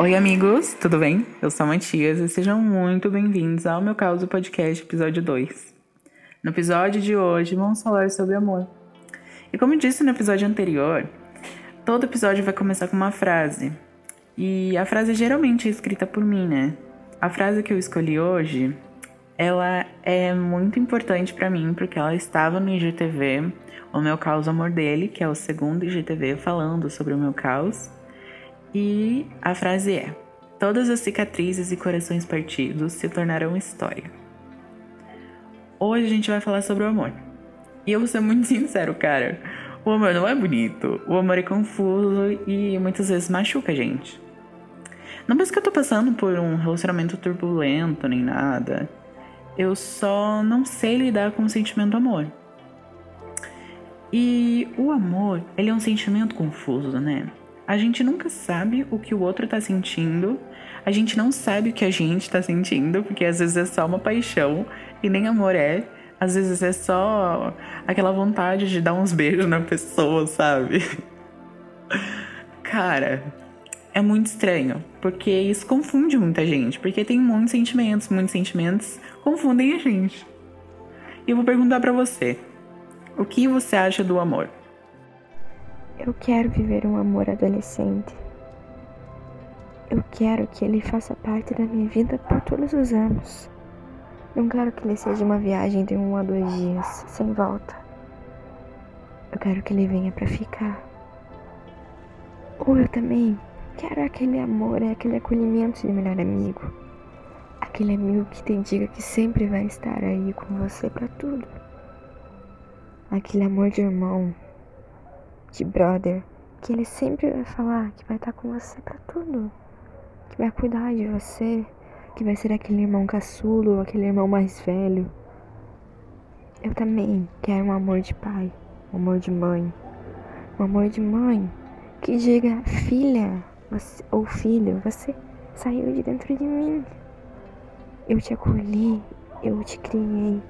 Oi, amigos, tudo bem? Eu sou a Matias e sejam muito bem-vindos ao meu caso podcast, episódio 2. No episódio de hoje, vamos falar sobre amor. E como disse no episódio anterior, todo episódio vai começar com uma frase. E a frase geralmente é escrita por mim, né? A frase que eu escolhi hoje, ela é muito importante para mim porque ela estava no IGTV, o meu caos amor dele, que é o segundo IGTV falando sobre o meu caos. E a frase é: Todas as cicatrizes e corações partidos se tornarão história. Hoje a gente vai falar sobre o amor. E eu vou ser muito sincero, cara. O amor não é bonito. O amor é confuso e muitas vezes machuca a gente. Não penso que eu tô passando por um relacionamento turbulento nem nada. Eu só não sei lidar com o sentimento amor. E o amor, ele é um sentimento confuso, né? A gente nunca sabe o que o outro tá sentindo. A gente não sabe o que a gente tá sentindo, porque às vezes é só uma paixão e nem amor é. Às vezes é só aquela vontade de dar uns beijos na pessoa, sabe? Cara, é muito estranho, porque isso confunde muita gente, porque tem muitos sentimentos, muitos sentimentos confundem a gente. E eu vou perguntar para você, o que você acha do amor? Eu quero viver um amor adolescente. Eu quero que ele faça parte da minha vida por todos os anos. Não quero que ele seja uma viagem de um a dois dias, sem volta. Eu quero que ele venha para ficar. Ou eu também quero aquele amor, aquele acolhimento de melhor amigo. Aquele amigo que te diga que sempre vai estar aí com você para tudo. Aquele amor de irmão, de brother, que ele sempre vai falar que vai estar com você para tudo, que vai cuidar de você, que vai ser aquele irmão caçulo, aquele irmão mais velho. Eu também quero um amor de pai, um amor de mãe, um amor de mãe que diga filha você, ou filho, você saiu de dentro de mim. Eu te acolhi, eu te criei,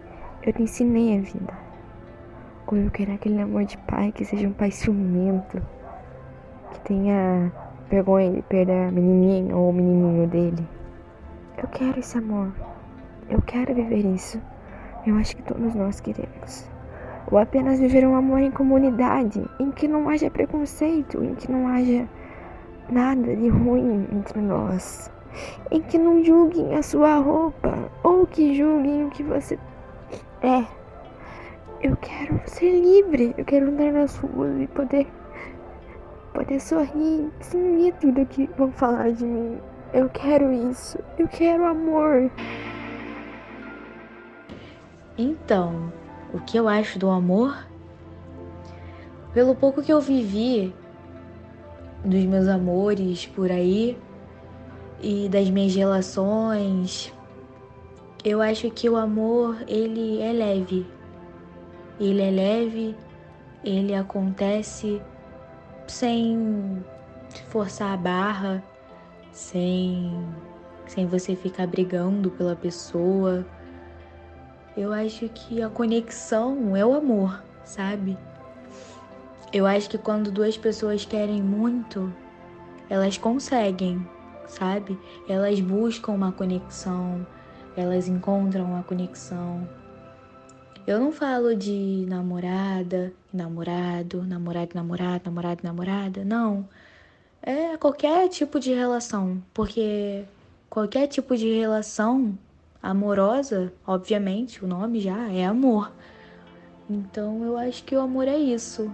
eu te ensinei a vida. Ou eu quero aquele amor de pai que seja um pai ciumento, que tenha vergonha de perder a menininha ou o menininho dele. Eu quero esse amor. Eu quero viver isso. Eu acho que todos nós queremos. Ou apenas viver um amor em comunidade, em que não haja preconceito, em que não haja nada de ruim entre nós, em que não julguem a sua roupa ou que julguem o que você é. Eu quero ser livre. Eu quero andar nas ruas e poder poder sorrir sem medo do que vão falar de mim. Eu quero isso. Eu quero amor. Então, o que eu acho do amor? Pelo pouco que eu vivi dos meus amores por aí e das minhas relações, eu acho que o amor ele é leve, ele é leve, ele acontece sem forçar a barra, sem sem você ficar brigando pela pessoa. Eu acho que a conexão é o amor, sabe? Eu acho que quando duas pessoas querem muito, elas conseguem, sabe? Elas buscam uma conexão, elas encontram uma conexão. Eu não falo de namorada, namorado, namorado, namorado, namorado, namorada, não. É qualquer tipo de relação, porque qualquer tipo de relação amorosa, obviamente, o nome já é amor. Então eu acho que o amor é isso.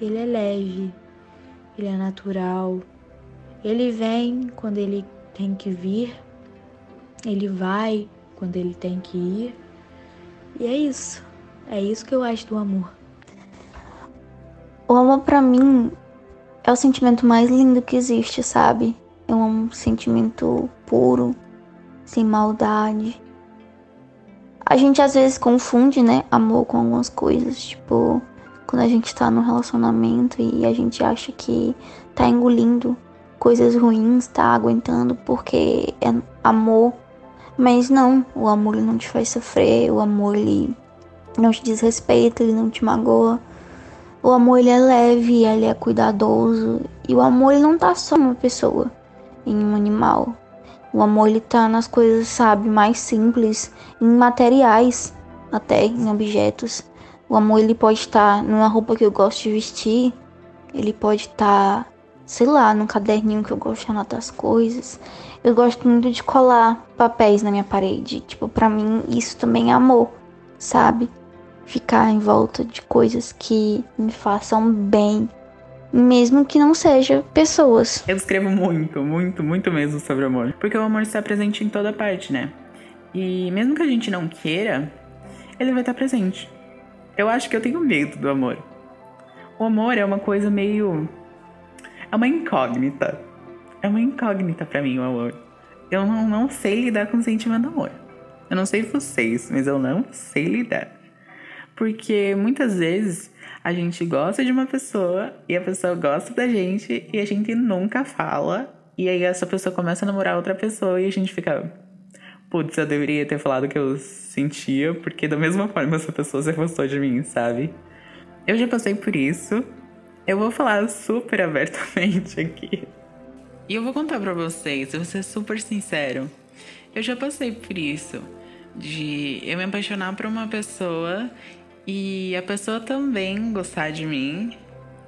Ele é leve, ele é natural. Ele vem quando ele tem que vir, ele vai quando ele tem que ir. E é isso. É isso que eu acho do amor. O amor para mim é o sentimento mais lindo que existe, sabe? É um sentimento puro, sem maldade. A gente às vezes confunde, né, amor com algumas coisas, tipo, quando a gente tá num relacionamento e a gente acha que tá engolindo coisas ruins, tá aguentando porque é amor. Mas não, o amor ele não te faz sofrer, o amor ele não te desrespeita, ele não te magoa. O amor ele é leve, ele é cuidadoso. E o amor ele não tá só numa pessoa. em um animal. O amor ele tá nas coisas, sabe, mais simples, em materiais, até em objetos. O amor ele pode estar numa roupa que eu gosto de vestir, ele pode estar, sei lá, num caderninho que eu gosto de anotar as coisas. Eu gosto muito de colar papéis na minha parede. Tipo, para mim isso também é amor, sabe? Ficar em volta de coisas que me façam bem, mesmo que não seja pessoas. Eu escrevo muito, muito, muito mesmo sobre amor, porque o amor está presente em toda parte, né? E mesmo que a gente não queira, ele vai estar presente. Eu acho que eu tenho medo do amor. O amor é uma coisa meio. É uma incógnita. É uma incógnita para mim o amor. Eu não, não sei lidar com o sentimento do amor. Eu não sei vocês, mas eu não sei lidar. Porque muitas vezes a gente gosta de uma pessoa e a pessoa gosta da gente e a gente nunca fala. E aí essa pessoa começa a namorar outra pessoa e a gente fica. Putz, eu deveria ter falado o que eu sentia, porque da mesma forma essa pessoa se afastou de mim, sabe? Eu já passei por isso. Eu vou falar super abertamente aqui. E eu vou contar pra vocês, eu vou ser super sincero. Eu já passei por isso. De eu me apaixonar por uma pessoa e a pessoa também gostar de mim.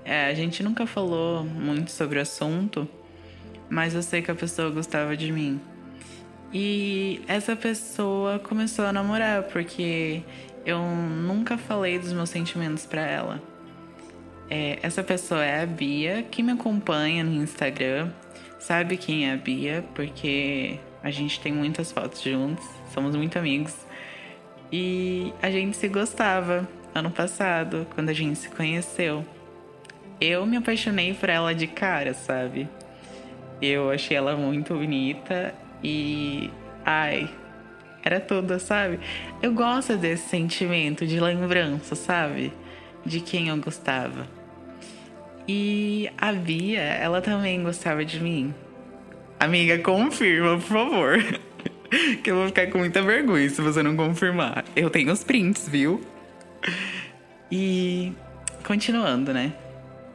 É, a gente nunca falou muito sobre o assunto, mas eu sei que a pessoa gostava de mim. E essa pessoa começou a namorar porque eu nunca falei dos meus sentimentos para ela. É, essa pessoa é a Bia, que me acompanha no Instagram, sabe quem é a Bia, porque a gente tem muitas fotos juntos, somos muito amigos. E a gente se gostava ano passado, quando a gente se conheceu. Eu me apaixonei por ela de cara, sabe? Eu achei ela muito bonita e. Ai, era tudo, sabe? Eu gosto desse sentimento de lembrança, sabe? De quem eu gostava. E a Bia, ela também gostava de mim. Amiga, confirma, por favor. que eu vou ficar com muita vergonha se você não confirmar. Eu tenho os prints, viu? E continuando, né?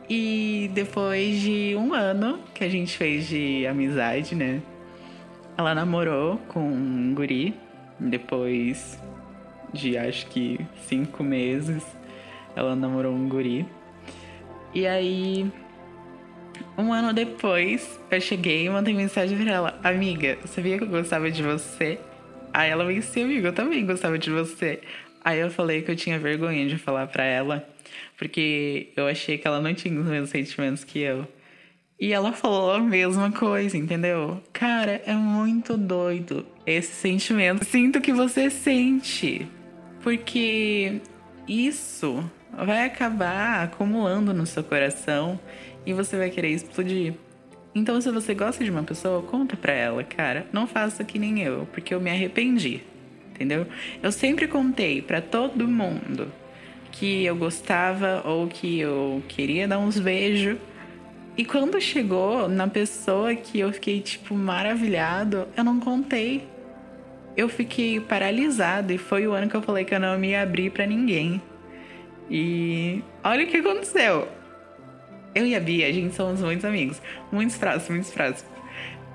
E depois de um ano que a gente fez de amizade, né? Ela namorou com um guri. Depois de acho que cinco meses, ela namorou um guri. E aí, um ano depois, eu cheguei e mandei mensagem pra ela: Amiga, sabia que eu gostava de você? Aí ela me disse: Amiga, eu também gostava de você. Aí eu falei que eu tinha vergonha de falar pra ela, porque eu achei que ela não tinha os mesmos sentimentos que eu. E ela falou a mesma coisa, entendeu? Cara, é muito doido esse sentimento. Sinto que você sente. Porque isso vai acabar acumulando no seu coração e você vai querer explodir. Então, se você gosta de uma pessoa, conta pra ela, cara. Não faça que nem eu, porque eu me arrependi. Entendeu? Eu sempre contei para todo mundo que eu gostava ou que eu queria dar uns beijos e quando chegou na pessoa que eu fiquei, tipo, maravilhado, eu não contei. Eu fiquei paralisado e foi o ano que eu falei que eu não me abri para ninguém. E olha o que aconteceu. Eu e a Bia, a gente somos muitos amigos. Muitos próximos, muitos próximos.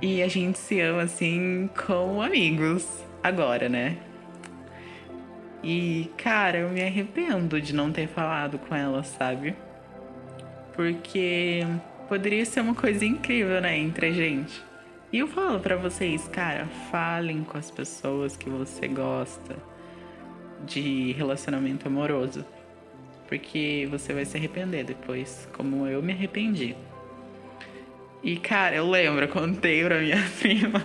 E a gente se ama assim como amigos. Agora, né? E, cara, eu me arrependo de não ter falado com ela, sabe? Porque poderia ser uma coisa incrível, né, entre a gente. E eu falo para vocês, cara, falem com as pessoas que você gosta de relacionamento amoroso. Porque você vai se arrepender depois, como eu me arrependi. E, cara, eu lembro, eu contei pra minha prima.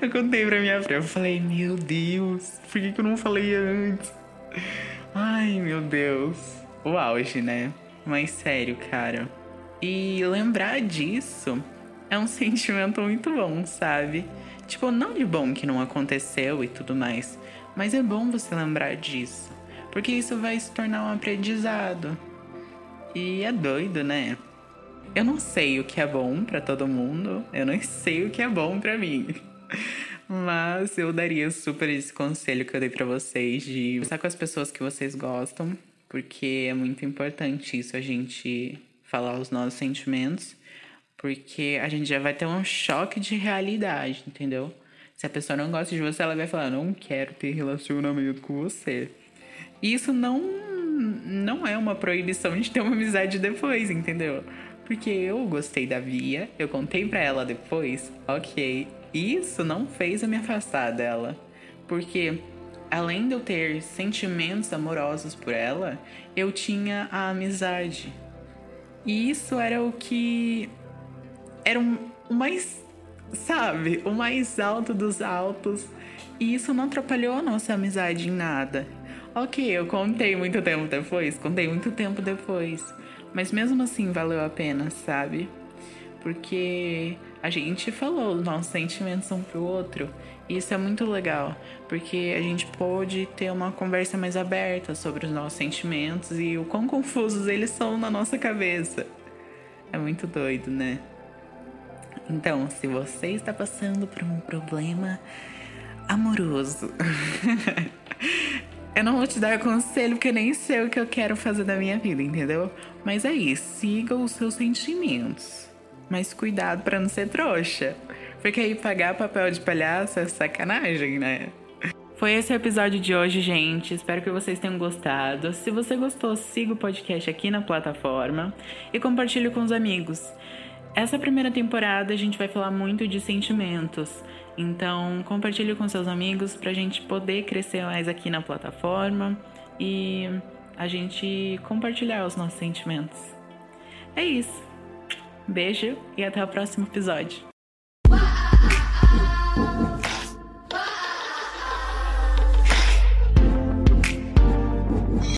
Eu contei pra minha prima. Eu falei, meu Deus, por que, que eu não falei antes? Ai, meu Deus. O auge, né? Mas sério, cara. E lembrar disso é um sentimento muito bom, sabe? Tipo, não de bom que não aconteceu e tudo mais, mas é bom você lembrar disso, porque isso vai se tornar um aprendizado. E é doido, né? Eu não sei o que é bom para todo mundo, eu não sei o que é bom para mim. Mas eu daria super esse conselho que eu dei para vocês de estar com as pessoas que vocês gostam, porque é muito importante isso a gente falar os nossos sentimentos, Porque a gente já vai ter um choque de realidade, entendeu? Se a pessoa não gosta de você, ela vai falar: não quero ter relacionamento com você. Isso não, não é uma proibição de ter uma amizade depois, entendeu? Porque eu gostei da Via, eu contei pra ela depois, ok. Isso não fez eu me afastar dela. Porque além de eu ter sentimentos amorosos por ela, eu tinha a amizade. E isso era o que. Era o mais. Sabe? O mais alto dos altos. E isso não atrapalhou a nossa amizade em nada. Ok, eu contei muito tempo depois, contei muito tempo depois. Mas mesmo assim valeu a pena, sabe? Porque a gente falou os nossos sentimentos um pro outro. E isso é muito legal, porque a gente pôde ter uma conversa mais aberta sobre os nossos sentimentos e o quão confusos eles são na nossa cabeça. É muito doido, né? Então, se você está passando por um problema amoroso, eu não vou te dar conselho porque nem sei o que eu quero fazer da minha vida, entendeu? Mas é isso, siga os seus sentimentos. Mas cuidado para não ser trouxa. Porque aí pagar papel de palhaço é sacanagem, né? Foi esse o episódio de hoje, gente. Espero que vocês tenham gostado. Se você gostou, siga o podcast aqui na plataforma e compartilhe com os amigos. Essa primeira temporada a gente vai falar muito de sentimentos. Então, compartilhe com seus amigos pra gente poder crescer mais aqui na plataforma e a gente compartilhar os nossos sentimentos. É isso. Beijo e até o próximo episódio.